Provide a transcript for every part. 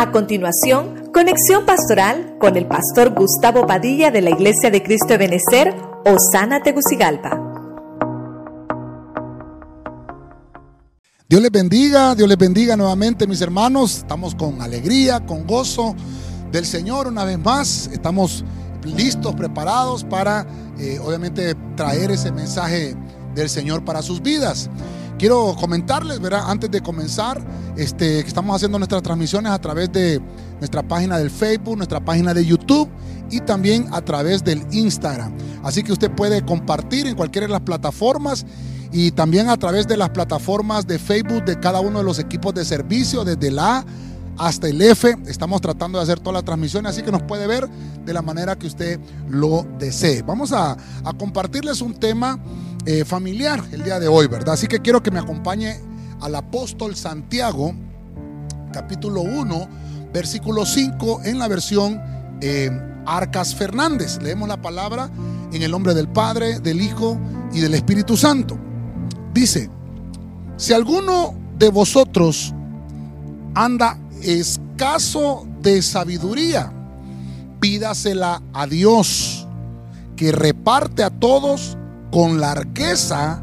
A continuación, conexión pastoral con el pastor Gustavo Padilla de la Iglesia de Cristo de Benecer, Osana Tegucigalpa. Dios les bendiga, Dios les bendiga nuevamente mis hermanos. Estamos con alegría, con gozo del Señor una vez más. Estamos listos, preparados para eh, obviamente traer ese mensaje del Señor para sus vidas. Quiero comentarles, ¿verdad? Antes de comenzar, este, que estamos haciendo nuestras transmisiones a través de nuestra página del Facebook, nuestra página de YouTube y también a través del Instagram. Así que usted puede compartir en cualquiera de las plataformas y también a través de las plataformas de Facebook de cada uno de los equipos de servicio, desde la A hasta el F. Estamos tratando de hacer todas las transmisiones, así que nos puede ver de la manera que usted lo desee. Vamos a, a compartirles un tema eh, familiar el día de hoy, ¿verdad? Así que quiero que me acompañe al apóstol Santiago, capítulo 1, versículo 5, en la versión eh, Arcas Fernández. Leemos la palabra en el nombre del Padre, del Hijo y del Espíritu Santo. Dice, si alguno de vosotros anda escaso de sabiduría, pídasela a Dios, que reparte a todos con largueza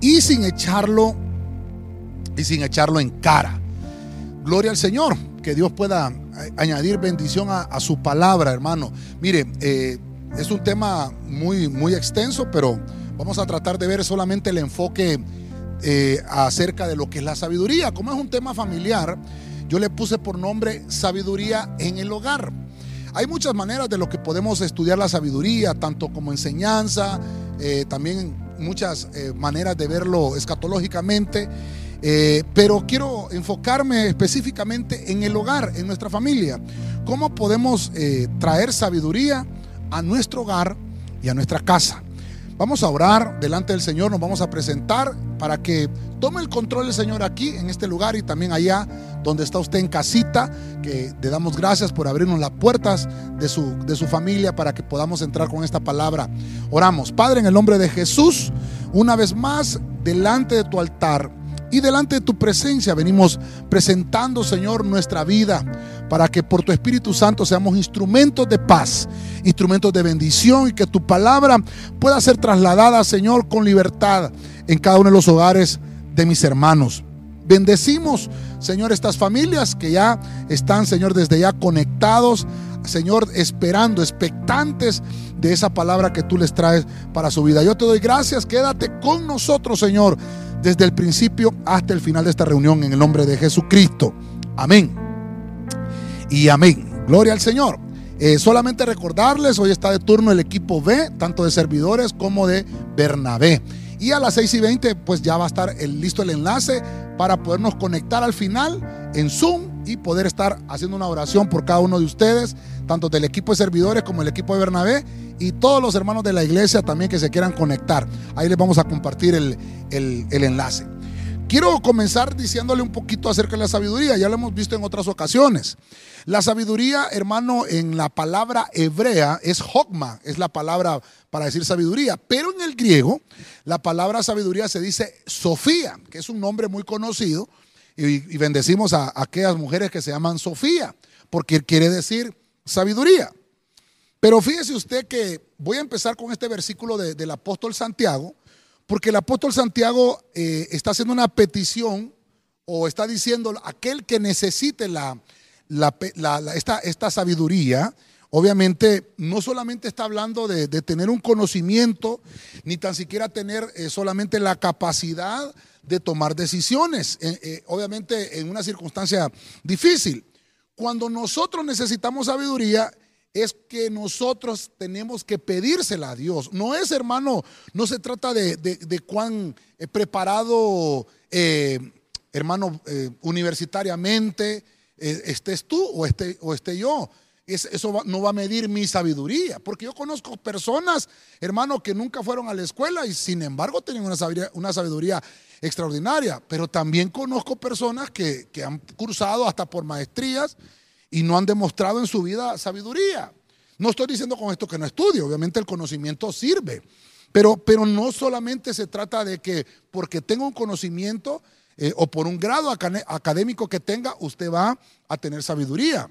y sin echarlo y sin echarlo en cara. Gloria al Señor, que Dios pueda añadir bendición a, su palabra, hermano. Mire, eh, es un tema muy, muy extenso, pero vamos a tratar de ver solamente el enfoque eh, acerca de lo que es la sabiduría. Como es un tema familiar, yo le puse por nombre sabiduría en el hogar. Hay muchas maneras de lo que podemos estudiar la sabiduría, tanto como enseñanza, eh, también muchas eh, maneras de verlo escatológicamente, eh, pero quiero enfocarme específicamente en el hogar, en nuestra familia. ¿Cómo podemos traer sabiduría a nuestro hogar y a nuestra casa? Vamos a orar delante del Señor, nos vamos a presentar para que tome el control el Señor aquí, en este lugar y también allá donde está usted en casita, que le damos gracias por abrirnos las puertas de su, de su familia para que podamos entrar con esta palabra. Oramos, Padre, en el nombre de Jesús, una vez más, delante de tu altar y delante de tu presencia venimos presentando, Señor, nuestra vida para que por tu Espíritu Santo seamos instrumentos de paz, instrumentos de bendición y que tu palabra pueda ser trasladada, Señor, con libertad en cada uno de los hogares de mis hermanos. Bendecimos, Señor, estas familias que ya están, Señor, desde ya conectados, Señor, esperando, expectantes de esa palabra que tú les traes para su vida. Yo te doy gracias, quédate con nosotros, Señor desde el principio hasta el final de esta reunión en el nombre de Jesucristo. Amén. Y amén. Gloria al Señor. Eh, solamente recordarles, hoy está de turno el equipo B, tanto de servidores como de Bernabé. Y a las 6 y 20, pues ya va a estar el, listo el enlace para podernos conectar al final en Zoom y poder estar haciendo una oración por cada uno de ustedes, tanto del equipo de servidores como el equipo de Bernabé y todos los hermanos de la iglesia también que se quieran conectar. Ahí les vamos a compartir el, enlace. Quiero comenzar diciéndole un poquito acerca de la sabiduría, ya lo hemos visto en otras ocasiones. La sabiduría, hermano, en la palabra hebrea es hogma, es la palabra para decir sabiduría, pero en el griego la palabra sabiduría se dice Sofía, que es un nombre muy conocido, y, bendecimos a aquellas mujeres que se llaman Sofía, porque quiere decir sabiduría. Pero fíjese usted que voy a empezar con este versículo del apóstol Santiago, porque el apóstol Santiago eh, está haciendo una petición o está diciendo aquel que necesite la, esta, sabiduría, obviamente no solamente está hablando de, tener un conocimiento, ni tan siquiera tener eh, solamente la capacidad de tomar decisiones, eh, obviamente en una circunstancia difícil. Cuando nosotros necesitamos sabiduría, es que nosotros tenemos que pedírsela a Dios. No es, hermano, no se trata de, cuán eh, preparado, eh, hermano, eh, universitariamente estés tú o esté, o esté yo. eso no va a medir mi sabiduría, porque yo conozco personas, hermano, que nunca fueron a la escuela y sin embargo tienen una sabiduría, una sabiduría extraordinaria, pero también conozco personas que, que han cursado hasta por maestrías y no han demostrado en su vida sabiduría. No estoy diciendo con esto que no estudie, obviamente el conocimiento sirve, pero, pero no solamente se trata de que porque tengo un conocimiento, eh, o por un grado académico que tenga, usted va a tener sabiduría.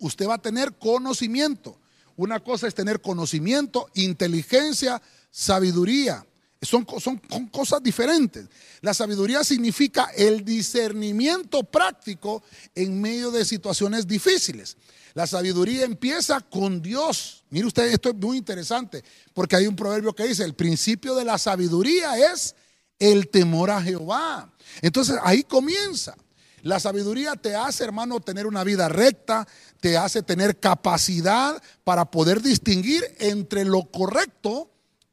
Usted va a tener conocimiento. Una cosa es tener conocimiento, inteligencia, sabiduría. Son, son, cosas diferentes. La sabiduría significa el discernimiento práctico en medio de situaciones difíciles. La sabiduría empieza con Dios. Mire usted, esto es muy interesante, porque hay un proverbio que dice, el principio de la sabiduría es el temor a Jehová. Entonces ahí comienza. La sabiduría te hace, hermano, tener una vida recta, te hace tener capacidad para poder distinguir entre lo correcto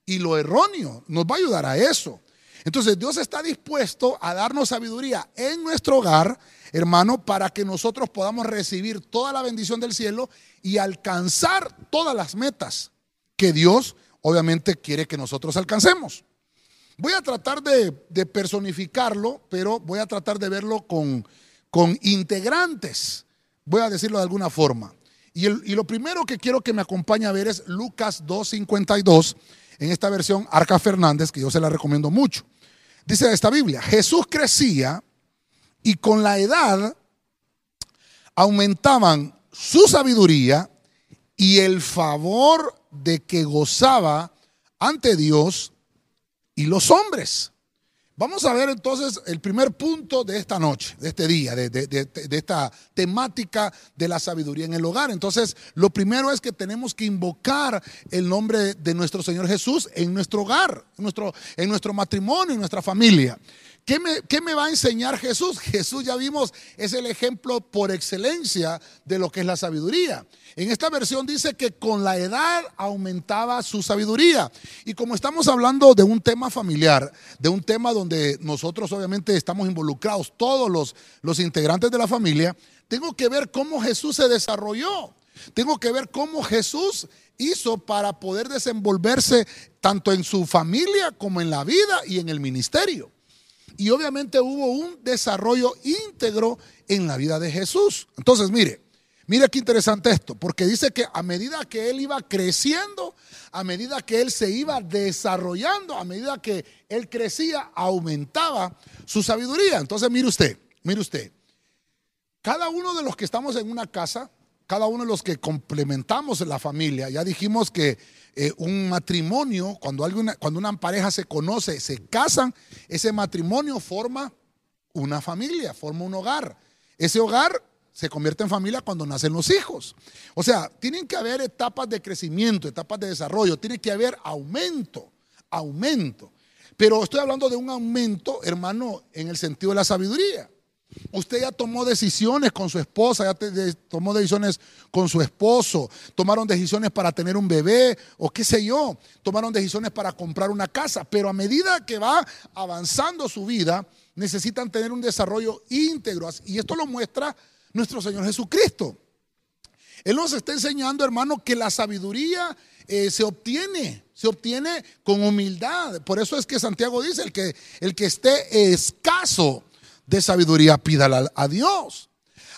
y lo erróneo. Nos va a ayudar a eso. Entonces Dios está dispuesto a darnos sabiduría en nuestro hogar, hermano, para que nosotros podamos recibir toda la bendición del cielo y alcanzar todas las metas que Dios obviamente quiere que nosotros alcancemos. Voy a tratar de, personificarlo, pero voy a tratar de verlo con, con integrantes, voy a decirlo de alguna forma. Y, lo primero que quiero que me acompañe a ver es Lucas 2.52, en esta versión Arca Fernández, que yo se la recomiendo mucho. Dice esta Biblia, Jesús crecía y con la edad aumentaban su sabiduría y el favor de que gozaba ante Dios y los hombres. Vamos a ver entonces el primer punto de esta noche, de este día, de, esta temática de la sabiduría en el hogar. Entonces, lo primero es que tenemos que invocar el nombre de nuestro Señor Jesús en nuestro hogar, en nuestro, en nuestro matrimonio, en nuestra familia. ¿Qué me, va a enseñar Jesús? Jesús ya vimos, es el ejemplo por excelencia de lo que es la sabiduría. En esta versión dice que con la edad aumentaba su sabiduría. Y como estamos hablando de un tema familiar, de un tema donde nosotros obviamente estamos involucrados, todos los, integrantes de la familia, tengo que ver cómo Jesús se desarrolló. Tengo que ver cómo Jesús hizo para poder desenvolverse tanto en su familia como en la vida y en el ministerio. Y obviamente hubo un desarrollo íntegro en la vida de Jesús. Entonces, mire, mire qué interesante esto, porque dice que a medida que él iba creciendo, a medida que él se iba desarrollando, a medida que él crecía, aumentaba su sabiduría. Entonces, mire usted, mire usted, cada uno de los que estamos en una casa, cada uno de los que complementamos la familia, ya dijimos que eh, un matrimonio, cuando, cuando una pareja se conoce, se casan, ese matrimonio forma una familia, forma un hogar. Ese hogar se convierte en familia cuando nacen los hijos. O sea, tienen que haber etapas de crecimiento, etapas de desarrollo, tiene que haber aumento, aumento. Pero estoy hablando de un aumento, hermano, en el sentido de la sabiduría. Usted ya tomó decisiones con su esposa, ya tomó decisiones con su esposo, tomaron decisiones para tener un bebé o qué sé yo, tomaron decisiones para comprar una casa, pero a medida que va avanzando su vida, necesitan tener un desarrollo íntegro. Y esto lo muestra nuestro Señor Jesucristo. Él nos está enseñando, hermano, que la sabiduría eh, se obtiene, se obtiene con humildad. Por eso es que Santiago dice, el que, el que esté escaso de sabiduría, pídala a Dios.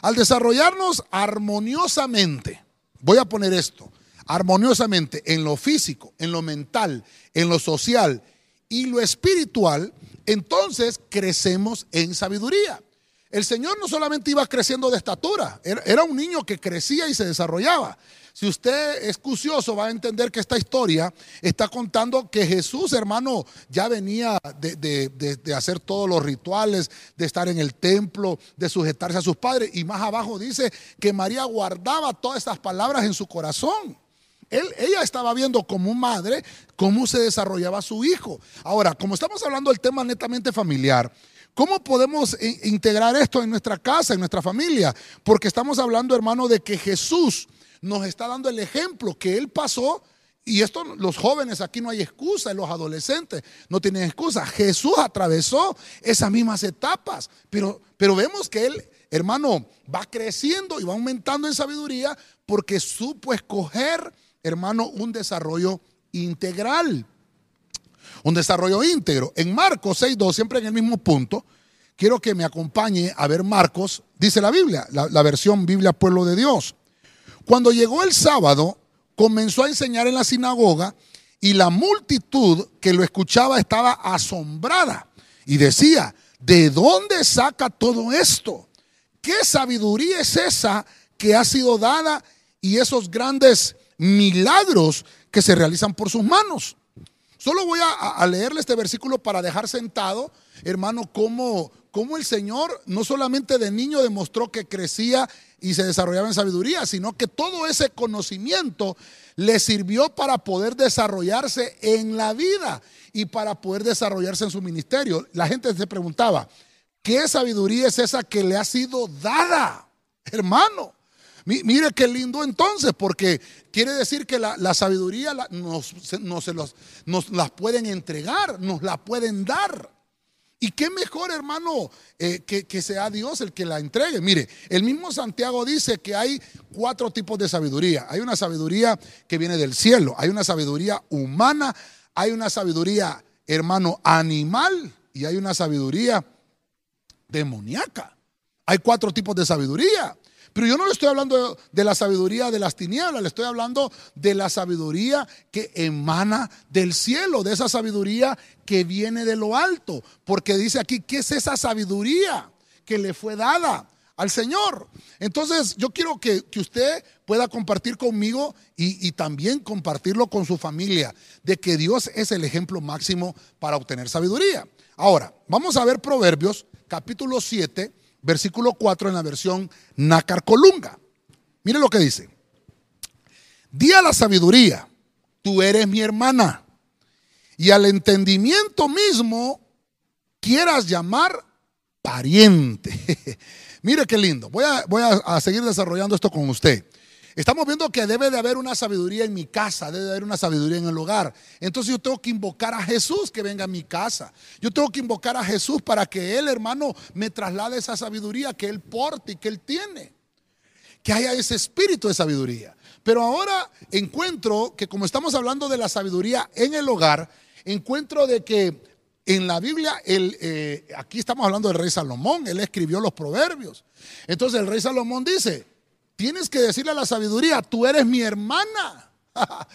Al desarrollarnos armoniosamente, voy a poner esto, armoniosamente en lo físico, en lo mental, en lo social y lo espiritual, entonces crecemos en sabiduría. El Señor no solamente iba creciendo de estatura, era un niño que crecía y se desarrollaba. Si usted es cucioso, va a entender que esta historia está contando que Jesús, hermano, ya venía de, hacer todos los rituales, de estar en el templo, de sujetarse a sus padres. Y más abajo dice que María guardaba todas estas palabras en su corazón. ella estaba viendo como madre cómo se desarrollaba su hijo. Ahora, como estamos hablando del tema netamente familiar, ¿Cómo podemos integrar esto en nuestra casa, en nuestra familia? Porque estamos hablando, hermano, de que Jesús nos está dando el ejemplo que él pasó. Y esto, los jóvenes aquí no hay excusa, los adolescentes no tienen excusa. Jesús atravesó esas mismas etapas, pero, pero vemos que él, hermano, va creciendo y va aumentando en sabiduría porque supo escoger, hermano, un desarrollo integral. Un desarrollo íntegro. En Marcos 6.2, siempre en el mismo punto, quiero que me acompañe a ver Marcos, dice la Biblia, la versión Biblia Pueblo de Dios. Cuando llegó el sábado, comenzó a enseñar en la sinagoga y la multitud que lo escuchaba estaba asombrada y decía, ¿de dónde saca todo esto? ¿Qué sabiduría es esa que ha sido dada y esos grandes milagros que se realizan por sus manos? Solo voy a, leerle este versículo para dejar sentado, hermano, cómo, cómo el Señor no solamente de niño demostró que crecía y se desarrollaba en sabiduría, sino que todo ese conocimiento le sirvió para poder desarrollarse en la vida y para poder desarrollarse en su ministerio. La gente se preguntaba, ¿qué sabiduría es esa que le ha sido dada, hermano? Mire qué lindo entonces, porque quiere decir que la, sabiduría nos, nos las pueden entregar, nos la pueden dar. Y qué mejor, hermano, eh, que, sea Dios el que la entregue. Mire, el mismo Santiago dice que hay cuatro tipos de sabiduría. Hay una sabiduría que viene del cielo, hay una sabiduría humana, hay una sabiduría, hermano, animal y hay una sabiduría demoníaca. Hay cuatro tipos de sabiduría. Pero yo no le estoy hablando de la sabiduría de las tinieblas, le estoy hablando de la sabiduría que emana del cielo, de esa sabiduría que viene de lo alto. Porque dice aquí, ¿qué es esa sabiduría que le fue dada? al Señor. Entonces yo quiero que, usted pueda compartir conmigo y, y, también compartirlo con su familia, de que Dios es el ejemplo máximo para obtener sabiduría. Ahora, vamos a ver Proverbios capítulo 7, versículo 4 en la versión Nácar Colunga. Mire lo que dice. Di a la sabiduría, tú eres mi hermana, y al entendimiento mismo quieras llamar pariente. Mire qué lindo. Voy, a, voy a seguir desarrollando esto con usted. Estamos viendo que debe de haber una sabiduría en mi casa, debe de haber una sabiduría en el hogar. Entonces yo tengo que invocar a Jesús que venga a mi casa. Yo tengo que invocar a Jesús para que Él, hermano, me traslade esa sabiduría que Él porte y que Él tiene. Que haya ese espíritu de sabiduría. Pero ahora encuentro que como estamos hablando de la sabiduría en el hogar, encuentro de que en la Biblia, eh, aquí estamos hablando del rey Salomón, él escribió los proverbios. Entonces el rey Salomón dice, Tienes que decirle a la sabiduría, tú eres mi hermana.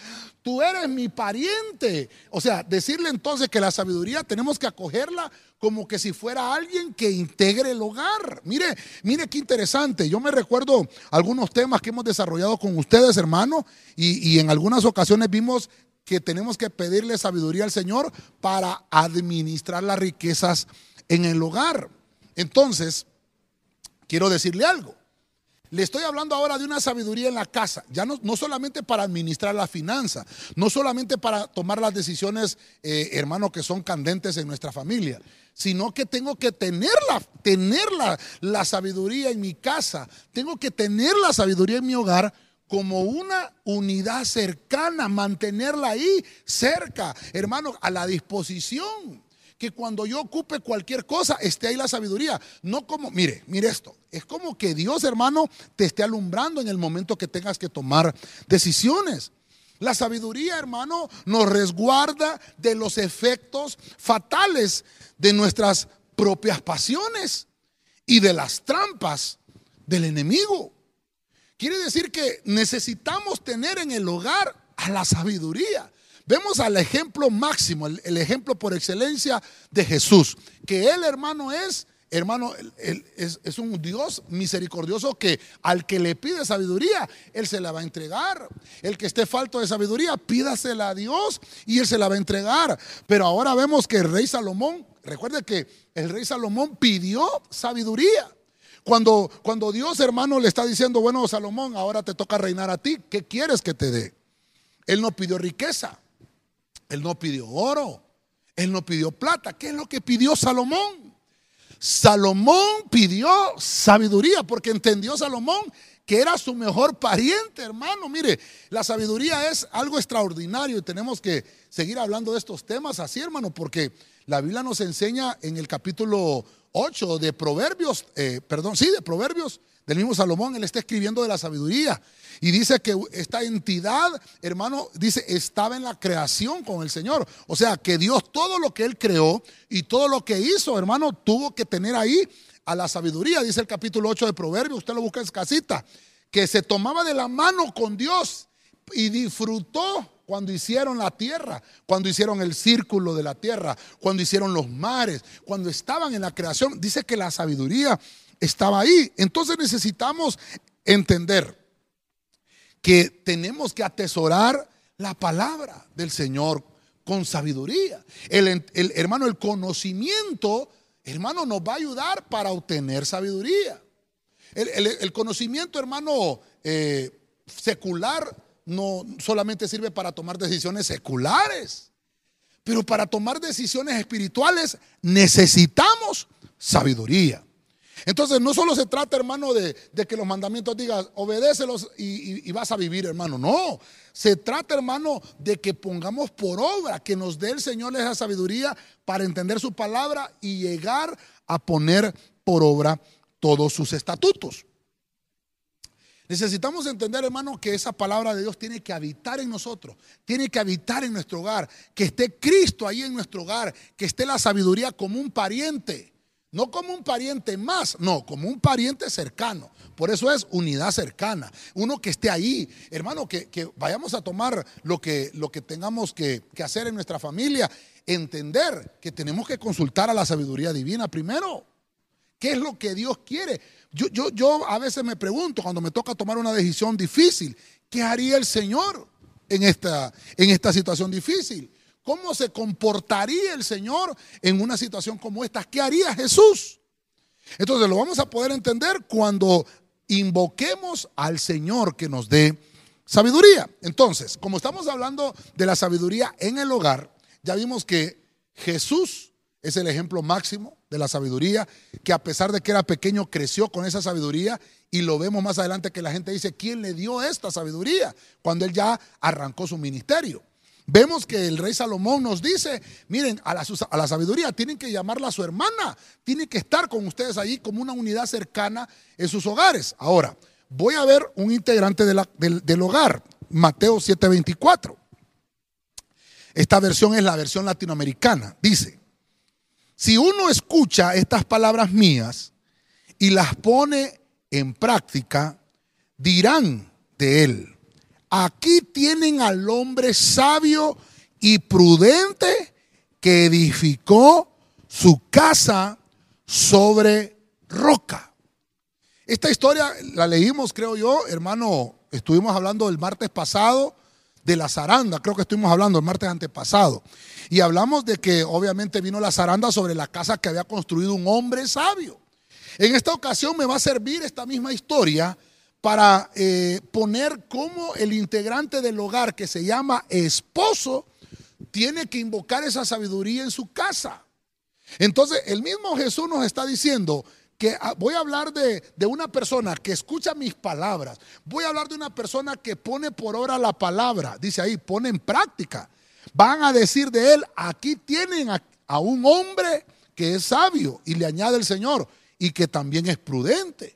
Tú eres mi pariente. O sea, decirle entonces que la sabiduría tenemos que acogerla como que si fuera alguien que integre el hogar. Mire, mire qué interesante. Yo me recuerdo algunos temas que hemos desarrollado con ustedes, hermano, y, y en algunas ocasiones vimos que tenemos que pedirle sabiduría al Señor para administrar las riquezas en el hogar. Entonces, quiero decirle algo. Le estoy hablando ahora de una sabiduría en la casa, ya no, no solamente para administrar la finanza, no solamente para tomar las decisiones, eh, hermano, que son candentes en nuestra familia, sino que tengo que tenerla, tener la sabiduría en mi casa, tengo que tener la sabiduría en mi hogar como una unidad cercana, mantenerla ahí cerca, hermano, a la disposición que cuando yo ocupe cualquier cosa esté ahí la sabiduría. No como, mire, mire esto, es como que Dios hermano te esté alumbrando en el momento que tengas que tomar decisiones. La sabiduría, hermano, nos resguarda de los efectos fatales de nuestras propias pasiones y de las trampas del enemigo. Quiere decir que necesitamos tener en el hogar a la sabiduría. Vemos al ejemplo máximo, el, ejemplo por excelencia de Jesús, que él hermano es, hermano, es, es, un Dios misericordioso que al que le pide sabiduría, él se la va a entregar. El que esté falto de sabiduría, pídasela a Dios y él se la va a entregar. Pero ahora vemos que el rey Salomón, recuerde que el rey Salomón pidió sabiduría. Cuando, cuando Dios hermano le está diciendo, bueno Salomón, ahora te toca reinar a ti, ¿qué quieres que te dé? Él no pidió riqueza. Él no pidió oro, él no pidió plata. ¿Qué es lo que pidió Salomón? Salomón pidió sabiduría porque entendió Salomón que era su mejor pariente, hermano. Mire, la sabiduría es algo extraordinario y tenemos que seguir hablando de estos temas así, hermano, porque la Biblia nos enseña en el capítulo 8 de Proverbios, eh, perdón, sí, de Proverbios, del mismo Salomón, él está escribiendo de la sabiduría. Y dice que esta entidad, hermano, dice, estaba en la creación con el Señor. O sea, que Dios todo lo que él creó y todo lo que hizo, hermano, tuvo que tener ahí a la sabiduría. Dice el capítulo 8 de Proverbios, usted lo busca en casita, que se tomaba de la mano con Dios y disfrutó cuando hicieron la tierra, cuando hicieron el círculo de la tierra, cuando hicieron los mares, cuando estaban en la creación. Dice que la sabiduría estaba ahí. Entonces necesitamos entender que tenemos que atesorar la palabra del Señor con sabiduría. El, hermano, el conocimiento, hermano, nos va a ayudar para obtener sabiduría. El, conocimiento, hermano, eh, secular no solamente sirve para tomar decisiones seculares, pero para tomar decisiones espirituales necesitamos sabiduría. Entonces, no solo se trata, hermano, de, que los mandamientos digan, obedécelos y, y, vas a vivir, hermano. No, se trata, hermano, de que pongamos por obra, que nos dé el Señor esa sabiduría para entender su palabra y llegar a poner por obra todos sus estatutos. Necesitamos entender, hermano, que esa palabra de Dios tiene que habitar en nosotros, tiene que habitar en nuestro hogar, que esté Cristo ahí en nuestro hogar, que esté la sabiduría como un pariente, no como un pariente más, no, como un pariente cercano. Por eso es unidad cercana, uno que esté ahí, hermano, que, vayamos a tomar lo que, lo que tengamos que, que hacer en nuestra familia, entender que tenemos que consultar a la sabiduría divina primero. ¿Qué es lo que Dios quiere? Yo, yo, yo a veces me pregunto cuando me toca tomar una decisión difícil, ¿qué haría el Señor en esta, en esta situación difícil? ¿Cómo se comportaría el Señor en una situación como esta? ¿Qué haría Jesús? Entonces lo vamos a poder entender cuando invoquemos al Señor que nos dé sabiduría. Entonces, como estamos hablando de la sabiduría en el hogar, ya vimos que Jesús es el ejemplo máximo de la sabiduría, que a pesar de que era pequeño, creció con esa sabiduría y lo vemos más adelante que la gente dice, ¿quién le dio esta sabiduría? Cuando él ya arrancó su ministerio. Vemos que el rey Salomón nos dice, miren, a la, sabiduría tienen que llamarla a su hermana, tiene que estar con ustedes ahí como una unidad cercana en sus hogares. Ahora, voy a ver un integrante del, del hogar, Mateo 7:24. Esta versión es la versión latinoamericana. Dice, si uno escucha estas palabras mías y las pone en práctica, dirán de él, aquí tienen al hombre sabio y prudente que edificó su casa sobre roca. Esta historia la leímos, creo yo, hermano, estuvimos hablando el martes pasado de la zaranda, creo que estuvimos hablando el martes antepasado. Y hablamos de que obviamente vino la zaranda sobre la casa que había construido un hombre sabio. En esta ocasión me va a servir esta misma historia para eh, poner cómo el integrante del hogar que se llama esposo tiene que invocar esa sabiduría en su casa. Entonces el mismo Jesús nos está diciendo, que ah, voy a hablar de, una persona que escucha mis palabras. Voy a hablar de una persona que pone por obra la palabra. Dice ahí, pone en práctica. Van a decir de él, aquí tienen a, un hombre que es sabio. Y le añade el Señor, y que también es prudente.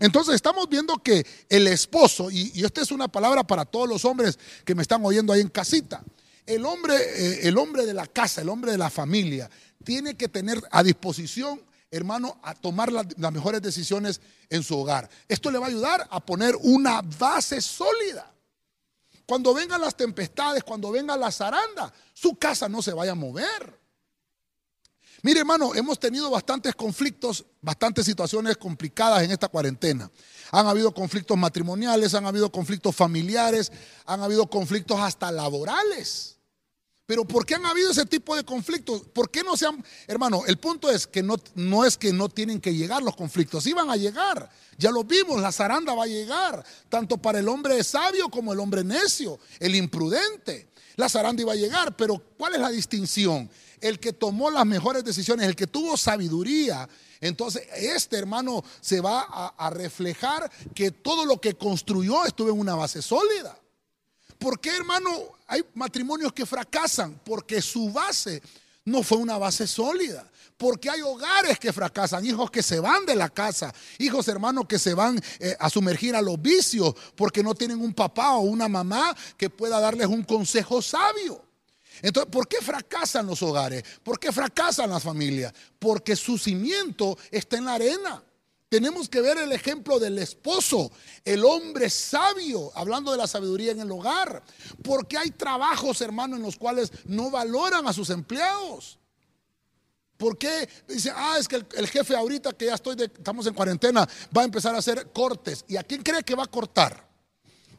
Entonces estamos viendo que el esposo, y, esta es una palabra para todos los hombres que me están oyendo ahí en casita, el hombre, eh, el hombre de la casa, el hombre de la familia, tiene que tener a disposición hermano, a tomar las, mejores decisiones en su hogar. Esto le va a ayudar a poner una base sólida. Cuando vengan las tempestades, cuando venga la zaranda, su casa no se vaya a mover. Mire, hermano, hemos tenido bastantes conflictos, bastantes situaciones complicadas en esta cuarentena. Han habido conflictos matrimoniales, han habido conflictos familiares, han habido conflictos hasta laborales. Pero ¿por qué han habido ese tipo de conflictos? ¿Por qué no se han... Hermano, el punto es que no, no es que no tienen que llegar los conflictos, iban a llegar. Ya lo vimos, la zaranda va a llegar, tanto para el hombre sabio como el hombre necio, el imprudente. La zaranda iba a llegar, pero ¿cuál es la distinción? El que tomó las mejores decisiones, el que tuvo sabiduría, entonces, este hermano se va a, reflejar que todo lo que construyó estuvo en una base sólida. ¿Por qué, hermano, hay matrimonios que fracasan? Porque su base no fue una base sólida. Porque hay hogares que fracasan, hijos que se van de la casa, hijos hermanos que se van eh, a sumergir a los vicios porque no tienen un papá o una mamá que pueda darles un consejo sabio. Entonces, ¿por qué fracasan los hogares? ¿Por qué fracasan las familias? Porque su cimiento está en la arena. Tenemos que ver el ejemplo del esposo, el hombre sabio, hablando de la sabiduría en el hogar. Porque hay trabajos, hermano, en los cuales no valoran a sus empleados. ¿Por qué? Dice, ah, es que el, jefe ahorita que ya estoy, estamos en cuarentena, va a empezar a hacer cortes. ¿Y a quién cree que va a cortar?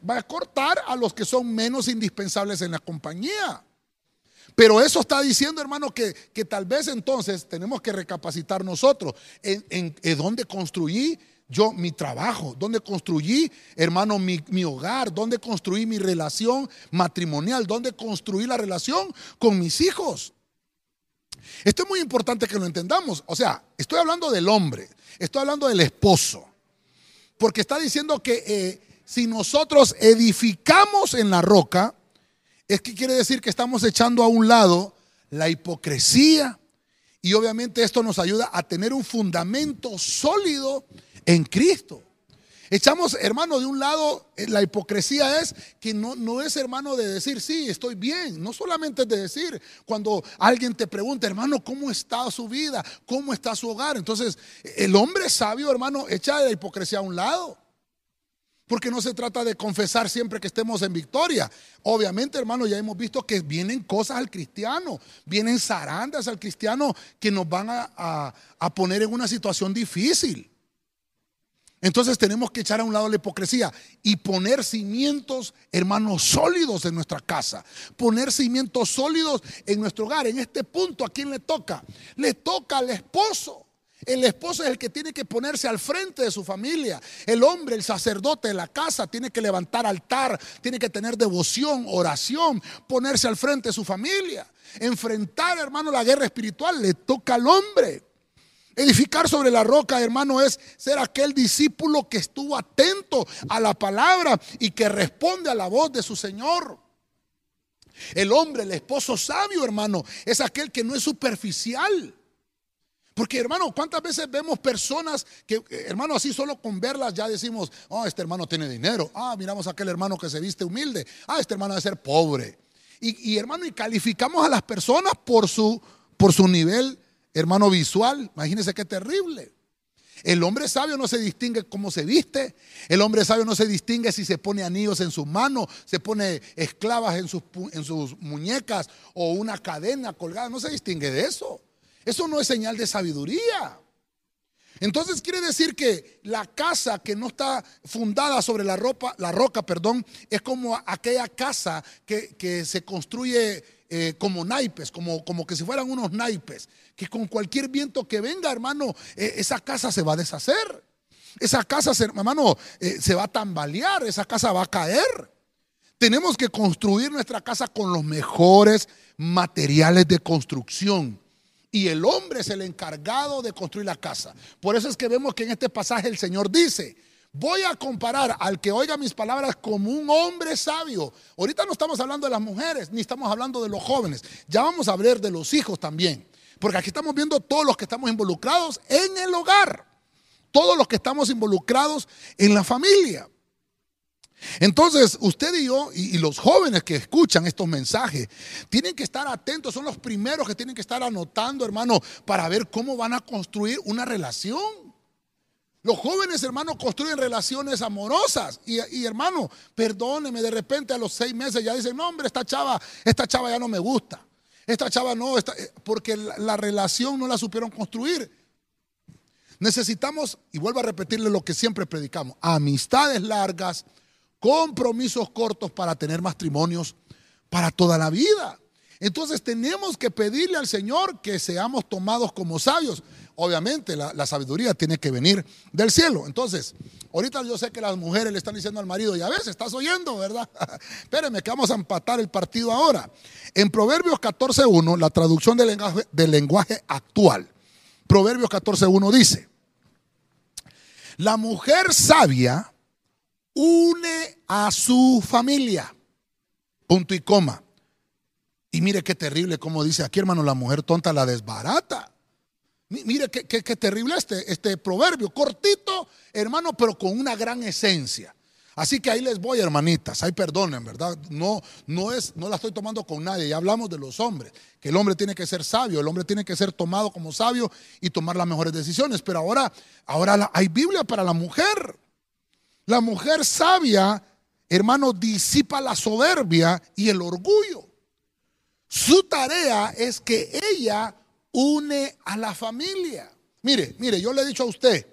Va a cortar a los que son menos indispensables en la compañía. Pero eso está diciendo, hermano, que, que tal vez entonces tenemos que recapacitar nosotros en, en, dónde construí yo mi trabajo, dónde construí, hermano, mi, mi, hogar, dónde construí mi relación matrimonial, dónde construí la relación con mis hijos. Esto es muy importante que lo entendamos. O sea, estoy hablando del hombre, estoy hablando del esposo. Porque está diciendo que eh, si nosotros edificamos en la roca, es que quiere decir que estamos echando a un lado la hipocresía. Y obviamente esto nos ayuda a tener un fundamento sólido en Cristo. Echamos, hermano, de un lado, eh, la hipocresía es que no, no es, hermano, de decir, sí, estoy bien. No solamente es de decir, cuando alguien te pregunta, hermano, ¿cómo está su vida? ¿Cómo está su hogar? Entonces, el hombre sabio, hermano, echa la hipocresía a un lado. Porque no se trata de confesar siempre que estemos en victoria. Obviamente, hermano, ya hemos visto que vienen cosas al cristiano, vienen zarandas al cristiano que nos van a, a poner en una situación difícil. Entonces tenemos que echar a un lado la hipocresía y poner cimientos, hermanos, sólidos en nuestra casa. Poner cimientos sólidos en nuestro hogar. En este punto, ¿a quién le toca? Le toca al esposo. El esposo es el que tiene que ponerse al frente de su familia. El hombre, el sacerdote de la casa, tiene que levantar altar, tiene que tener devoción, oración, ponerse al frente de su familia. Enfrentar, hermano, la guerra espiritual le toca al hombre. Edificar sobre la roca, hermano, es ser aquel discípulo que estuvo atento a la palabra y que responde a la voz de su Señor. El hombre, el esposo sabio, hermano, es aquel que no es superficial. Porque, hermano, ¿cuántas veces vemos personas que, hermano, así solo con verlas ya decimos, oh, este hermano tiene dinero. Ah, miramos a aquel hermano que se viste humilde. Ah, este hermano debe ser pobre. Y, y hermano, y calificamos a las personas por su, por su nivel hermano visual. Imagínense qué terrible. El hombre sabio no se distingue cómo se viste. El hombre sabio no se distingue si se pone anillos en sus manos, se pone esclavas en sus, en sus muñecas o una cadena colgada. No se distingue de eso. Eso no es señal de sabiduría. Entonces quiere decir que la casa que no está fundada sobre la, ropa, la roca, perdón, es como aquella casa que, se construye eh, como naipes, como, como que si fueran unos naipes, que con cualquier viento que venga, hermano, eh, esa casa se va a deshacer. Esa casa, hermano, eh, se va a tambalear, esa casa va a caer. Tenemos que construir nuestra casa con los mejores materiales de construcción. Y el hombre es el encargado de construir la casa. Por eso es que vemos que en este pasaje el Señor dice, Voy a comparar al que oiga mis palabras como un hombre sabio. Ahorita no estamos hablando de las mujeres, ni estamos hablando de los jóvenes. Ya vamos a hablar de los hijos también. Porque aquí estamos viendo todos los que estamos involucrados en el hogar. Todos los que estamos involucrados en la familia. Entonces, usted y yo, y, los jóvenes que escuchan estos mensajes, tienen que estar atentos, son los primeros que tienen que estar anotando, hermano, para ver cómo van a construir una relación. Los jóvenes, hermanos, construyen relaciones amorosas. Y, hermano, perdóneme, de repente a los seis meses ya dicen, no, hombre, esta chava, esta chava ya no me gusta. Esta chava no, eh, porque la, relación no la supieron construir. Necesitamos, y vuelvo a repetirle lo que siempre predicamos, amistades largas, compromisos cortos para tener matrimonios para toda la vida. Entonces tenemos que pedirle al Señor que seamos tomados como sabios obviamente la, sabiduría tiene que venir del cielo. Entonces, ahorita yo sé que las mujeres le están diciendo al marido, ya ves, estás oyendo, ¿verdad? Espérenme que vamos a empatar el partido ahora. En Proverbios 14.1, la traducción del lenguaje, del lenguaje actual, Proverbios 14.1 dice, la mujer sabia une a su familia, punto y coma. Y mire qué terrible como dice aquí, hermano, la mujer tonta la desbarata. Mire qué, terrible este, este proverbio, cortito, hermano, pero con una gran esencia. Así que ahí les voy, hermanitas. Ahí perdonen, ¿verdad? No, no, es, no la estoy tomando con nadie. Ya hablamos de los hombres. Que el hombre tiene que ser sabio. El hombre tiene que ser tomado como sabio y tomar las mejores decisiones. Pero ahora, ahora hay Biblia para la mujer. La mujer sabia, hermano, disipa la soberbia y el orgullo. Su tarea es que ella une a la familia. Mire, mire, yo le he dicho a usted,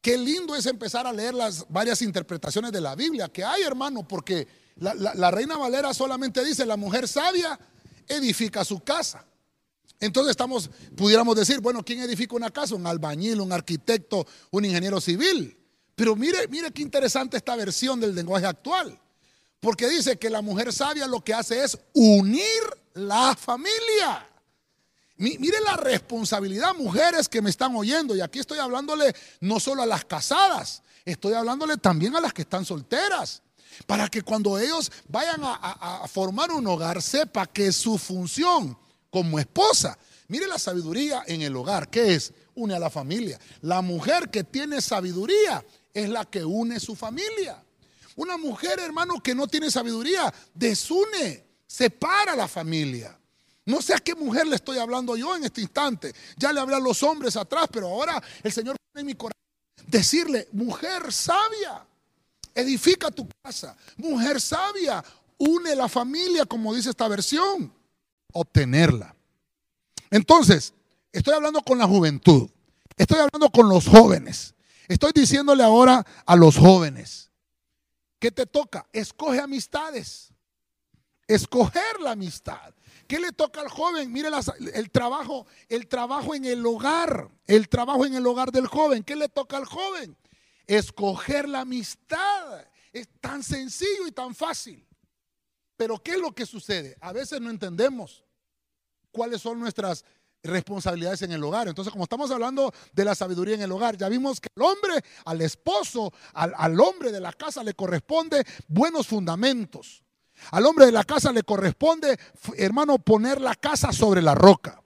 Qué lindo es empezar a leer las varias interpretaciones de la Biblia que hay, hermano, porque la, Reina Valera solamente dice, la mujer sabia edifica su casa. Entonces estamos, pudiéramos decir, bueno, ¿quién edifica una casa? Un albañil, un arquitecto, un ingeniero civil. Pero mire, mire qué interesante esta versión del lenguaje actual. Porque dice que la mujer sabia lo que hace es unir la familia. Mire la responsabilidad, mujeres que me están oyendo, y aquí estoy hablándole no solo a las casadas, estoy hablándole también a las que están solteras, para que cuando ellos vayan a, formar un hogar, sepa que su función como esposa, mire la sabiduría en el hogar, ¿qué es? Une a la familia. La mujer que tiene sabiduría es la que une su familia. Una mujer, hermano, que no tiene sabiduría, desune, separa la familia. No sé a qué mujer le estoy hablando yo en este instante. Ya le hablé a los hombres atrás, pero ahora el Señor pone en mi corazón decirle, mujer sabia, edifica tu casa. Mujer sabia, une la familia, como dice esta versión. Obtenerla. Entonces, estoy hablando con la juventud. Estoy hablando con los jóvenes. Estoy diciéndole ahora a los jóvenes, ¿qué te toca? Escoge amistades. Escoger la amistad. ¿Qué le toca al joven? Mire el trabajo, el trabajo en el hogar, el trabajo en el hogar del joven. ¿Qué le toca al joven? Escoger la amistad. Es tan sencillo y tan fácil. Pero ¿qué es lo que sucede? A veces no entendemos cuáles son nuestras responsabilidades en el hogar. Entonces, como estamos hablando de la sabiduría en el hogar, ya vimos que el hombre, al esposo, al, al hombre de la casa le corresponde buenos fundamentos. Al hombre de la casa le corresponde, hermano, poner la casa sobre la roca.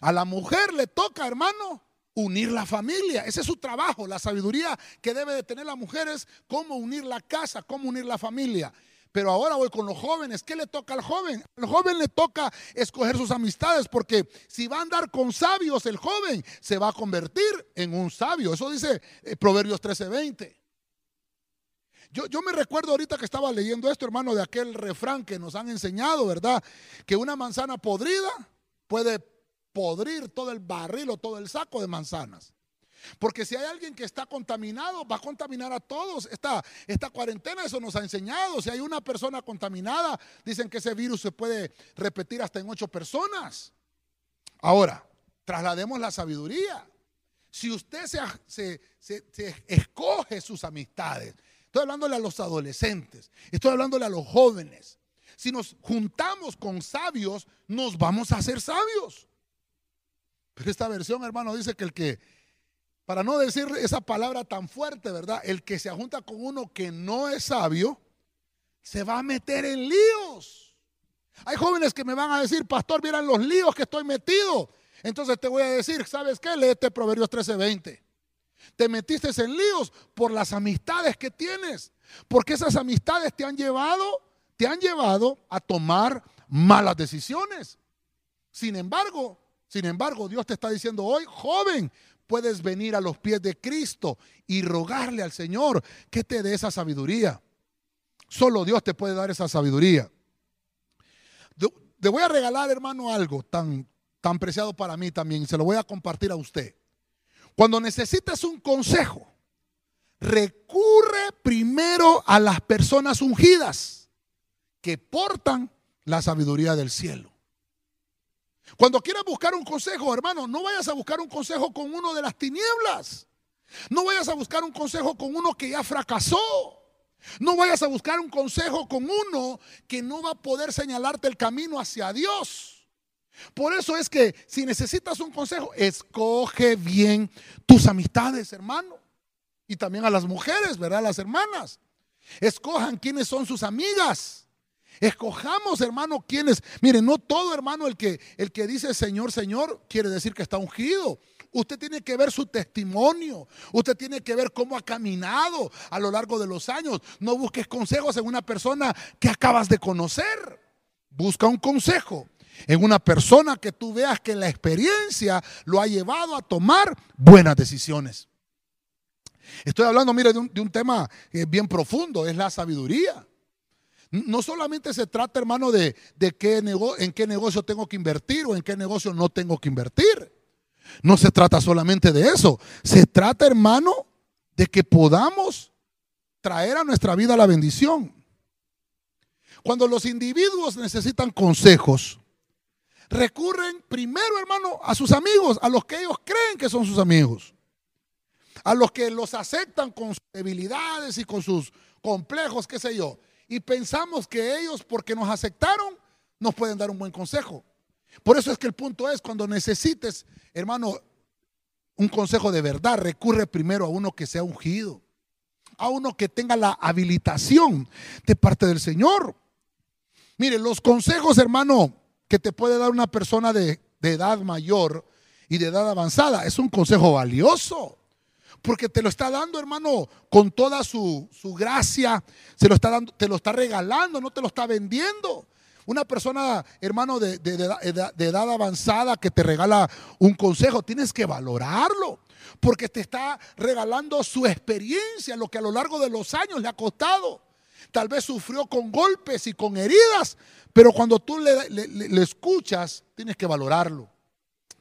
A la mujer le toca, hermano, unir la familia. Ese es su trabajo, la sabiduría que debe de tener la mujer es cómo unir la casa, cómo unir la familia. Pero ahora voy con los jóvenes. ¿Qué le toca al joven? Al joven le toca escoger sus amistades porque si va a andar con sabios el joven, se va a convertir en un sabio. Eso dice eh, Proverbios 13:20. Yo, me recuerdo ahorita que estaba leyendo esto, hermano, de aquel refrán que nos han enseñado, ¿verdad? Que una manzana podrida puede podrir todo el barril o todo el saco de manzanas. Porque si hay alguien que está contaminado, va a contaminar a todos. Esta, esta cuarentena eso nos ha enseñado. Si hay una persona contaminada, dicen que ese virus se puede repetir hasta en ocho personas. Ahora, traslademos la sabiduría. Si usted se, se escoge sus amistades, Estoy hablándole a los adolescentes, estoy hablándole a los jóvenes. Si nos juntamos con sabios, nos vamos a hacer sabios. Pero esta versión, hermano, dice que el que, para no decir esa palabra tan fuerte, ¿verdad? El que se junta con uno que no es sabio, se va a meter en líos. Hay jóvenes que me van a decir, pastor, vieran los líos que estoy metido. Entonces te voy a decir, ¿sabes qué? Léete Proverbios 13:20. Te metiste en líos por las amistades que tienes. Porque esas amistades te han llevado, te han llevado a tomar malas decisiones. Sin embargo, sin embargo, Dios te está diciendo hoy, joven, puedes venir a los pies de Cristo y rogarle al Señor que te dé esa sabiduría. Solo Dios te puede dar esa sabiduría. Te voy a regalar, hermano, algo tan, tan preciado para mí también. Se lo voy a compartir a usted. Cuando necesitas un consejo, recurre primero a las personas ungidas que portan la sabiduría del cielo. Cuando quieras buscar un consejo, hermano, no vayas a buscar un consejo con uno de las tinieblas. No vayas a buscar un consejo con uno que ya fracasó. No vayas a buscar un consejo con uno que no va a poder señalarte el camino hacia Dios. Por eso es que si necesitas un consejo, escoge bien tus amistades, hermano. Y también a las mujeres, ¿verdad? Las hermanas. Escojan quiénes son sus amigas. Escojamos, hermano, quiénes. Miren, no todo hermano el que, el que dice Señor, Señor, quiere decir que está ungido. Usted tiene que ver su testimonio. Usted tiene que ver cómo ha caminado a lo largo de los años. No busques consejos en una persona que acabas de conocer. Busca un consejo en una persona que tú veas que la experiencia lo ha llevado a tomar buenas decisiones. Estoy hablando, mire, de un, tema eh, bien profundo, es la sabiduría. No solamente se trata, hermano, de, qué en qué negocio tengo que invertir o en qué negocio no tengo que invertir. No se trata solamente de eso. Se trata, hermano, de que podamos traer a nuestra vida la bendición. Cuando los individuos necesitan consejos, recurren primero, hermano, a sus amigos, a los que ellos creen que son sus amigos, a los que los aceptan con sus debilidades y con sus complejos, qué sé yo. Y pensamos que ellos, porque nos aceptaron, nos pueden dar un buen consejo. Por eso es que el punto es, cuando necesites, hermano, un consejo de verdad, recurre primero a uno que sea ungido, a uno que tenga la habilitación de parte del Señor. Mire, los consejos, hermano, que te puede dar una persona de, edad mayor y de edad avanzada. Es un consejo valioso. Porque te lo está dando, hermano, con toda su, gracia. Se lo está dando, te lo está regalando, no te lo está vendiendo. Una persona, hermano, de, de, edad avanzada que te regala un consejo, tienes que valorarlo. Porque te está regalando su experiencia, lo que a lo largo de los años le ha costado. Tal vez sufrió con golpes y con heridas, pero cuando tú le, escuchas, tienes que valorarlo.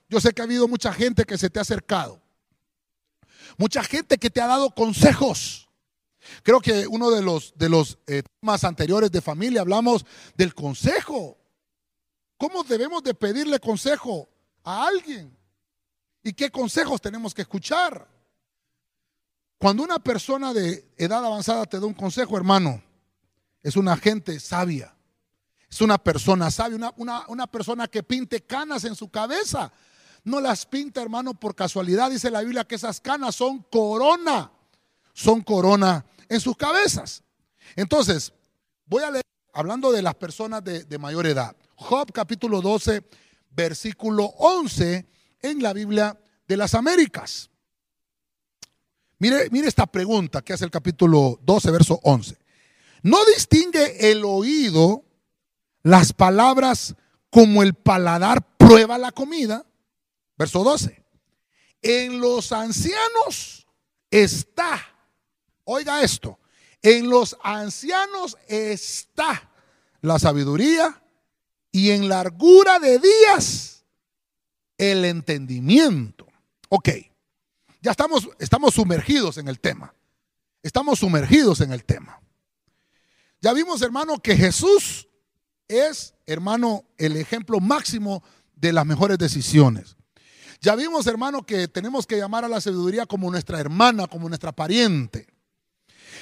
Yo sé que ha habido mucha gente que se te ha acercado. Mucha gente que te ha dado consejos. Creo que uno de los, de los eh, temas anteriores de familia hablamos del consejo. ¿Cómo debemos de pedirle consejo a alguien? ¿Y qué consejos tenemos que escuchar? Cuando una persona de edad avanzada te da un consejo, hermano, es una gente sabia. Es una persona sabia, una, persona que pinte canas en su cabeza. No las pinta, hermano, por casualidad. Dice la Biblia que esas canas son corona. Son corona en sus cabezas. Entonces, voy a leer, hablando de las personas de, mayor edad. Job capítulo 12, versículo 11 en la Biblia de las Américas. Mire, mire esta pregunta que hace el capítulo 12, verso 11. ¿No distingue el oído las palabras como el paladar prueba la comida. Verso 12. En los ancianos está, oiga esto, en los ancianos está la sabiduría y en largura de días el entendimiento. Ok, ya estamos, estamos sumergidos en el tema. Estamos sumergidos en el tema. Ya vimos, hermano, que Jesús es, hermano, el ejemplo máximo de las mejores decisiones. Ya vimos, hermano, que tenemos que llamar a la sabiduría como nuestra hermana, como nuestra pariente.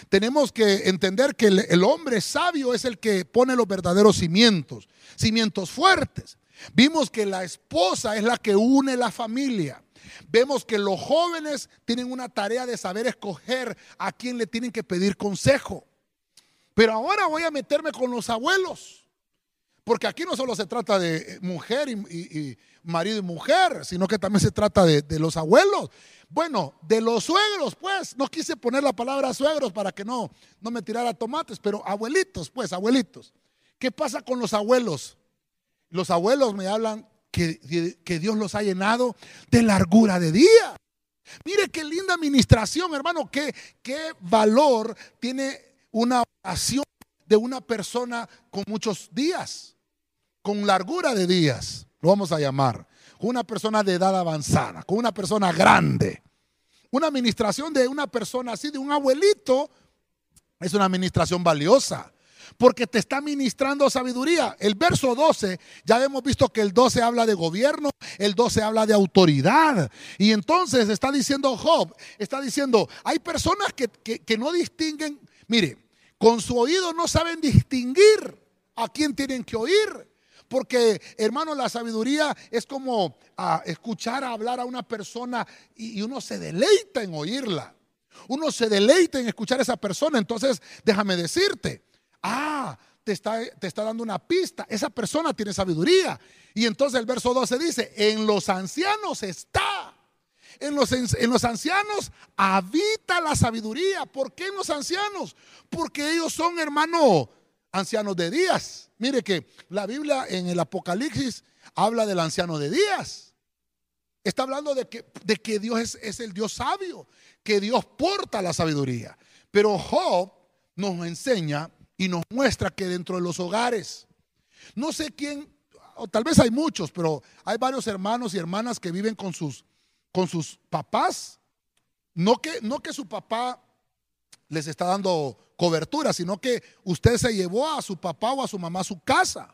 Tenemos que entender que el, hombre sabio es el que pone los verdaderos cimientos, cimientos fuertes. Vimos que la esposa es la que une la familia. Vemos que los jóvenes tienen una tarea de saber escoger a quién le tienen que pedir consejo. Pero ahora voy a meterme con los abuelos. Porque aquí no solo se trata de mujer y, marido y mujer, sino que también se trata de, de, los abuelos. Bueno, de los suegros, pues. No quise poner la palabra suegros para que no, no me tirara tomates, pero abuelitos, pues, abuelitos. ¿Qué pasa con los abuelos? Los abuelos me hablan que, que Dios los ha llenado de largura de día. Mire qué linda administración, hermano, qué, qué valor tiene una oración de una persona con muchos días con largura de días, lo vamos a llamar, una persona de edad avanzada, con una persona grande. Una administración de una persona así, de un abuelito, es una administración valiosa porque te está ministrando sabiduría. El verso 12, ya hemos visto que el 12 habla de gobierno, el 12 habla de autoridad. Y entonces está diciendo Job, está diciendo, hay personas que, que no distinguen, mire, con su oído no saben distinguir a quién tienen que oír. Porque, hermano, la sabiduría es como ah, escuchar hablar a una persona y, uno se deleita en oírla. Uno se deleita en escuchar a esa persona. Entonces, déjame decirte, ah, te está, te está dando una pista. Esa persona tiene sabiduría. Y entonces el verso 12 dice, en los ancianos está. En los, en los ancianos habita la sabiduría. ¿Por qué en los ancianos? Porque ellos son, hermano, ancianos de días. Mire que la Biblia en el Apocalipsis habla del anciano de días. Está hablando de que, de que Dios es, es el Dios sabio, que Dios porta la sabiduría. Pero Job nos enseña y nos muestra que dentro de los hogares, no sé quién, o tal vez hay muchos, pero hay varios hermanos y hermanas que viven con sus, con sus papás. No que, no que su papá les está dando cobertura, sino que usted se llevó a su papá o a su mamá a su casa.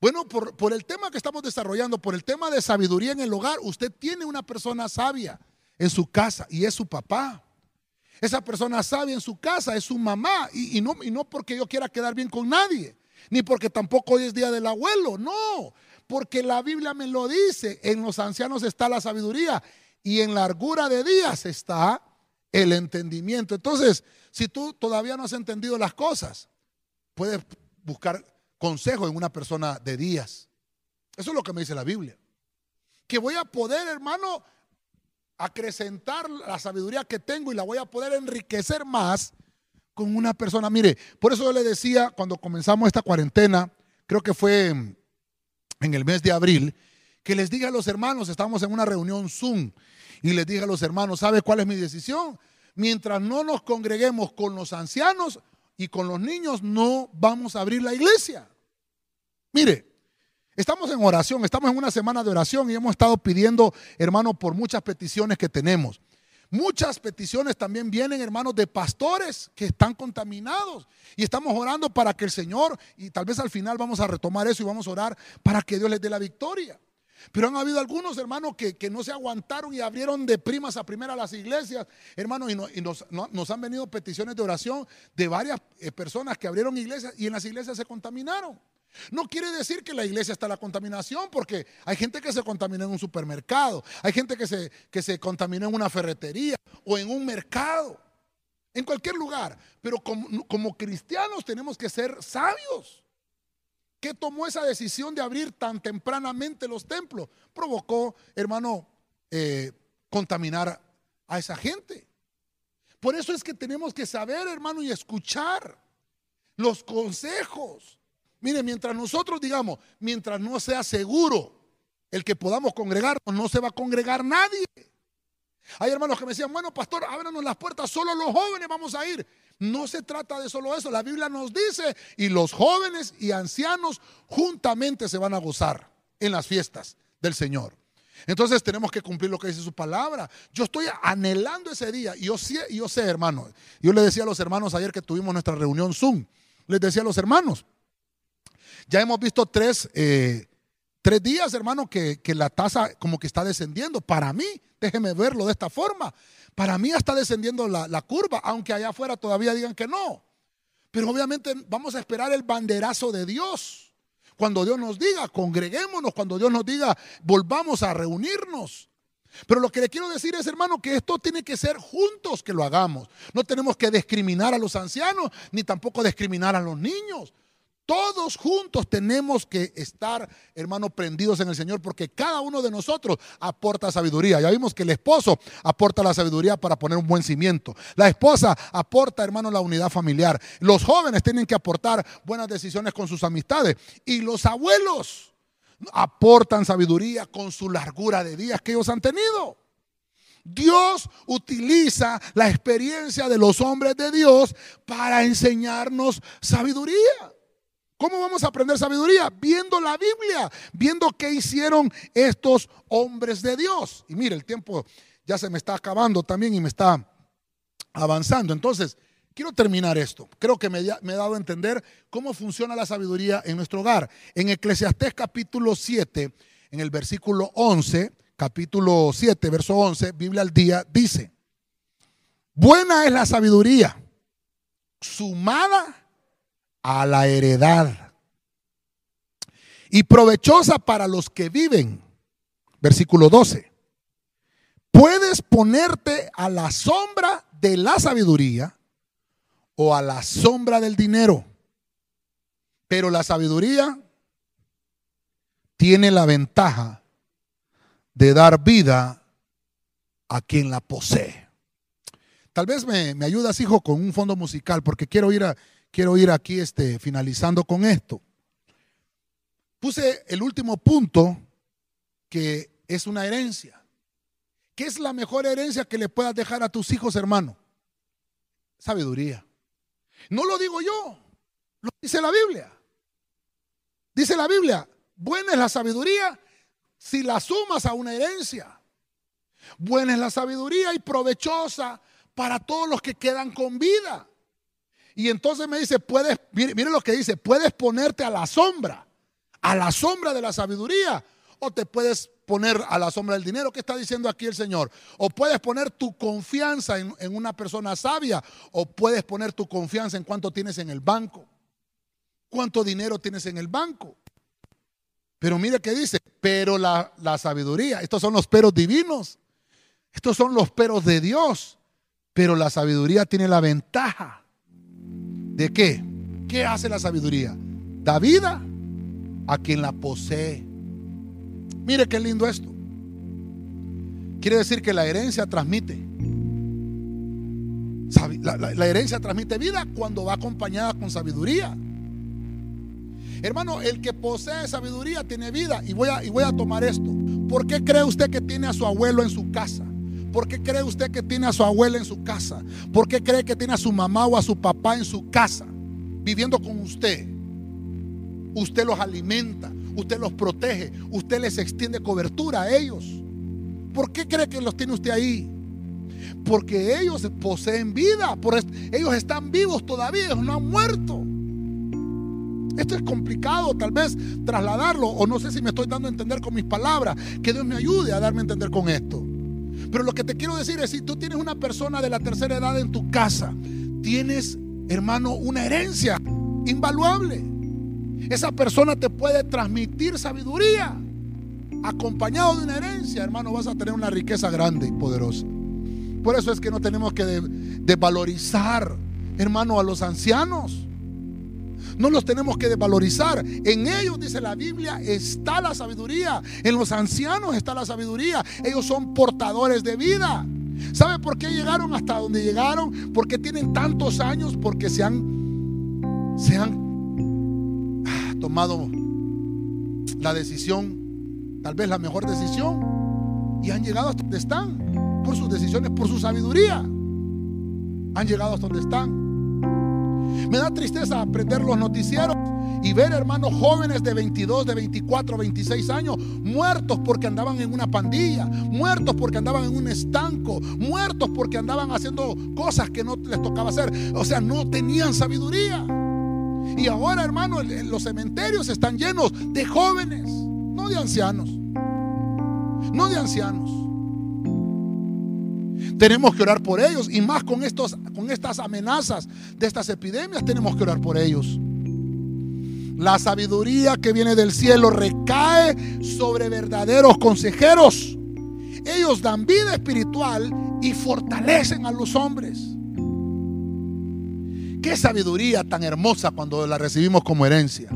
Bueno, por, por, el tema que estamos desarrollando, por el tema de sabiduría en el hogar, usted tiene una persona sabia en su casa y es su papá. Esa persona sabia en su casa es su mamá y, y, no, y no porque yo quiera quedar bien con nadie, ni porque tampoco hoy es día del abuelo, no, porque la Biblia me lo dice, en los ancianos está la sabiduría y en largura de días está el entendimiento. Entonces, si tú todavía no has entendido las cosas, puedes buscar consejo en una persona de días. Eso es lo que me dice la Biblia. Que voy a poder, hermano, acrecentar la sabiduría que tengo y la voy a poder enriquecer más con una persona. Mire, por eso yo le decía cuando comenzamos esta cuarentena, creo que fue en el mes de abril, que les dije a los hermanos, estamos en una reunión Zoom, y les dije a los hermanos, ¿sabe cuál es mi decisión? Mientras no nos congreguemos con los ancianos y con los niños, no vamos a abrir la iglesia. Mire, estamos en oración, estamos en una semana de oración y hemos estado pidiendo, hermano, por muchas peticiones que tenemos. Muchas peticiones también vienen, hermanos, de pastores que están contaminados. Y estamos orando para que el Señor, y tal vez al final vamos a retomar eso y vamos a orar para que Dios les dé la victoria. Pero han habido algunos hermanos que, no se aguantaron y abrieron de primas a primera las iglesias, hermanos, y, nos, han venido peticiones de oración de varias eh, personas que abrieron iglesias y en las iglesias se contaminaron. No quiere decir que la iglesia está la contaminación, porque hay gente que se contamina en un supermercado, hay gente que se, que se contamina en una ferretería o en un mercado, en cualquier lugar. Pero como, como cristianos tenemos que ser sabios. ¿Qué tomó esa decisión de abrir tan tempranamente los templos? Provocó, hermano, eh, contaminar a esa gente. Por eso es que tenemos que saber, hermano, y escuchar los consejos. Mire, mientras nosotros digamos, mientras no sea seguro el que podamos congregarnos, no se va a congregar nadie. Hay hermanos que me decían, bueno, pastor, ábranos las puertas, solo los jóvenes vamos a ir. No se trata de solo eso. La Biblia nos dice, y los jóvenes y ancianos juntamente se van a gozar en las fiestas del Señor. Entonces tenemos que cumplir lo que dice su palabra. Yo estoy anhelando ese día. Y yo sé, yo sé, hermano. Yo le decía a los hermanos ayer que tuvimos nuestra reunión Zoom. Les decía a los hermanos. Ya hemos visto tres, eh, tres días, hermano, que, la tasa como que está descendiendo. Para mí, déjeme verlo de esta forma. Para mí está descendiendo la, curva, aunque allá afuera todavía digan que no. Pero obviamente vamos a esperar el banderazo de Dios. Cuando Dios nos diga, congreguémonos, cuando Dios nos diga, volvamos a reunirnos. Pero lo que le quiero decir es, hermano, que esto tiene que ser juntos que lo hagamos. No tenemos que discriminar a los ancianos, ni tampoco discriminar a los niños. Todos juntos tenemos que estar, hermanos, prendidos en el Señor porque cada uno de nosotros aporta sabiduría. Ya vimos que el esposo aporta la sabiduría para poner un buen cimiento. La esposa aporta, hermano, la unidad familiar. Los jóvenes tienen que aportar buenas decisiones con sus amistades. Y los abuelos aportan sabiduría con su largura de días que ellos han tenido. Dios utiliza la experiencia de los hombres de Dios para enseñarnos sabiduría. ¿Cómo vamos a aprender sabiduría? Viendo la Biblia, viendo qué hicieron estos hombres de Dios. Y mire, el tiempo ya se me está acabando también y me está avanzando. Entonces, quiero terminar esto. Creo que me, he dado a entender cómo funciona la sabiduría en nuestro hogar. En Eclesiastés capítulo 7, en el versículo 11, capítulo 7, verso 11, Biblia al día, dice, buena es la sabiduría, sumada a la heredad y provechosa para los que viven. Versículo 12. Puedes ponerte a la sombra de la sabiduría o a la sombra del dinero, pero la sabiduría tiene la ventaja de dar vida a quien la posee. Tal vez me, ayudas, hijo, con un fondo musical, porque quiero ir, a, quiero ir aquí este, finalizando con esto. Puse el último punto, que es una herencia. ¿Qué es la mejor herencia que le puedas dejar a tus hijos, hermano? Sabiduría. No lo digo yo, lo dice la Biblia. Dice la Biblia, buena es la sabiduría si la sumas a una herencia. Buena es la sabiduría y provechosa para todos los que quedan con vida. Y entonces me dice, puedes, mire, lo que dice, puedes ponerte a la sombra, a la sombra de la sabiduría, o te puedes poner a la sombra del dinero. ¿Qué está diciendo aquí el Señor? O puedes poner tu confianza en, una persona sabia, o puedes poner tu confianza en cuánto tienes en el banco. ¿Cuánto dinero tienes en el banco? Pero mire que dice, pero la, sabiduría, estos son los peros divinos, estos son los peros de Dios, pero la sabiduría tiene la ventaja de qué? ¿Qué hace la sabiduría? Da vida a quien la posee. Mire qué lindo esto. Quiere decir que la herencia transmite. la herencia transmite vida cuando va acompañada con sabiduría. Hermano, el que posee sabiduría tiene vida. Y voy, a, y voy a tomar esto. ¿Por qué cree usted que tiene a su abuelo en su casa? ¿Por qué cree usted que tiene a su abuela en su casa? ¿Por qué cree que tiene a su mamá o a su papá en su casa? Viviendo con usted. Usted los alimenta, usted los protege, usted les extiende cobertura a ellos. ¿Por qué cree que los tiene usted ahí? Porque ellos poseen vida, ellos están vivos todavía, ellos no han muerto. Esto es complicado tal vez trasladarlo o no sé si me estoy dando a entender con mis palabras. Que Dios me ayude a darme a entender con esto. Pero lo que te quiero decir es, si tú tienes una persona de la tercera edad en tu casa, tienes, hermano, una herencia invaluable. Esa persona te puede transmitir sabiduría. Acompañado de una herencia, hermano, vas a tener una riqueza grande y poderosa. Por eso es que no tenemos que desvalorizar, hermano, a los ancianos. No los tenemos que desvalorizar. En ellos, dice la Biblia, está la sabiduría. En los ancianos está la sabiduría. Ellos son portadores de vida. ¿Sabe por qué llegaron hasta donde llegaron? Porque tienen tantos años, porque se han, se han ah, tomado la decisión, tal vez la mejor decisión, y han llegado hasta donde están, por sus decisiones, por su sabiduría. Han llegado hasta donde están. Me da tristeza aprender los noticieros y ver hermanos jóvenes de 22, de 24, 26 años muertos porque andaban en una pandilla, muertos porque andaban en un estanco, muertos porque andaban haciendo cosas que no les tocaba hacer. O sea, no tenían sabiduría. Y ahora, hermanos, los cementerios están llenos de jóvenes, no de ancianos. No de ancianos. Tenemos que orar por ellos y más con, estos, con estas amenazas de estas epidemias tenemos que orar por ellos. La sabiduría que viene del cielo recae sobre verdaderos consejeros. Ellos dan vida espiritual y fortalecen a los hombres. Qué sabiduría tan hermosa cuando la recibimos como herencia.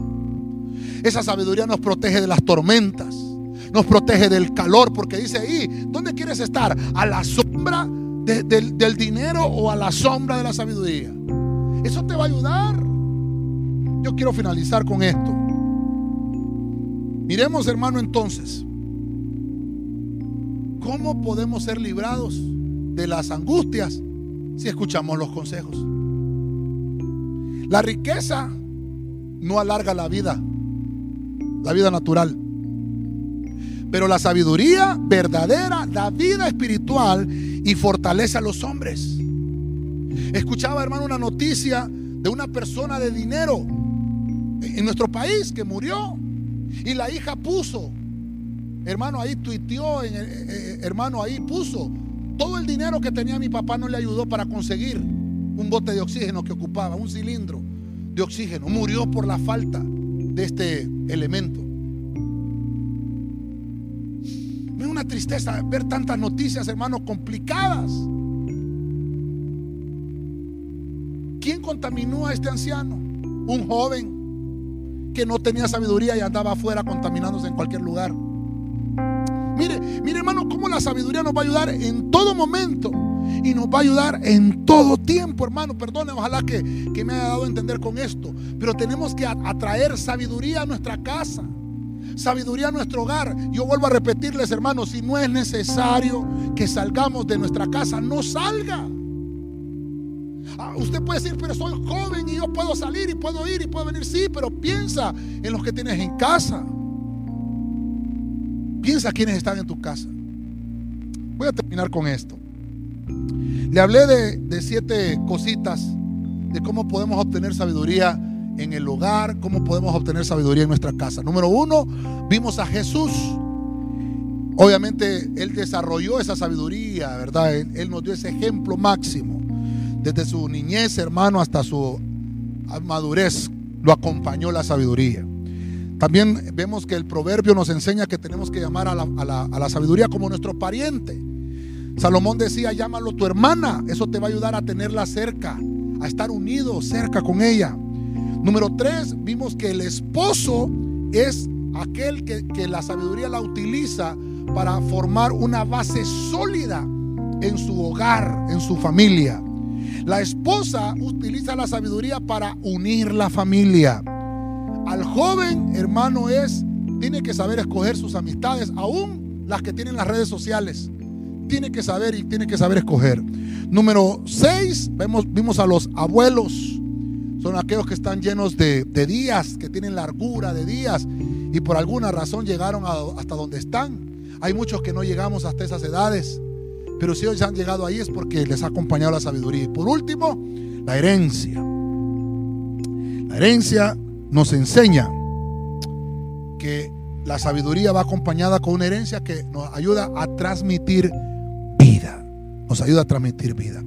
Esa sabiduría nos protege de las tormentas nos protege del calor, porque dice ahí, ¿dónde quieres estar? ¿A la sombra del, del dinero o a la sombra de la sabiduría? Eso te va a ayudar. Yo quiero finalizar con esto. Miremos, hermano, entonces, ¿cómo podemos ser librados de las angustias si escuchamos los consejos? La riqueza no alarga la vida, la vida natural. Pero la sabiduría verdadera da vida espiritual y fortalece a los hombres. Escuchaba, hermano, una noticia de una persona de dinero en nuestro país que murió. Y la hija puso, hermano, ahí tuiteó, eh, eh, hermano, ahí puso, todo el dinero que tenía mi papá no le ayudó para conseguir un bote de oxígeno que ocupaba, un cilindro de oxígeno. Murió por la falta de este elemento. Tristeza ver tantas noticias, hermanos, complicadas. ¿Quién contaminó a este anciano? Un joven que no tenía sabiduría y andaba afuera contaminándose en cualquier lugar. Mire, Mire, mire hermano, cómo la sabiduría nos va a ayudar en todo momento y nos va a ayudar en todo tiempo, hermano. Perdone, ojalá que, que me haya dado a entender con esto. Pero tenemos que atraer sabiduría a nuestra casa sabiduría a nuestro hogar. Yo vuelvo a repetirles, hermanos, si no es necesario que salgamos de nuestra casa, no salga. Ah, usted puede decir, pero soy joven y yo puedo salir y puedo ir y puedo venir. Sí, pero piensa en los que tienes en casa. Piensa quiénes están en tu casa. Voy a terminar con esto. Le hablé de, de siete cositas de cómo podemos obtener sabiduría en el hogar, cómo podemos obtener sabiduría en nuestra casa. Número uno, vimos a Jesús. Obviamente Él desarrolló esa sabiduría, ¿verdad? Él, nos dio ese ejemplo máximo. Desde su niñez, hermano, hasta su madurez, lo acompañó la sabiduría. También vemos que el proverbio nos enseña que tenemos que llamar a la, a la sabiduría como nuestro pariente. Salomón decía, llámalo tu hermana, eso te va a ayudar a tenerla cerca, a estar unido cerca con ella. Número tres, vimos que el esposo es aquel que, la sabiduría la utiliza para formar una base sólida en su hogar, en su familia. La esposa utiliza la sabiduría para unir la familia. Al joven, hermano, es, tiene que saber escoger sus amistades, aún las que tienen las redes sociales. Tiene que saber y tiene que saber escoger. Número seis, vemos, vimos a los abuelos son aquellos que están llenos de, días, que tienen largura de días y por alguna razón llegaron hasta donde están. Hay muchos que no llegamos hasta esas edades, pero si ellos han llegado ahí es porque les ha acompañado la sabiduría. Y por último, la herencia. La herencia nos enseña que la sabiduría va acompañada con una herencia que nos ayuda a transmitir vida. Nos ayuda a transmitir vida.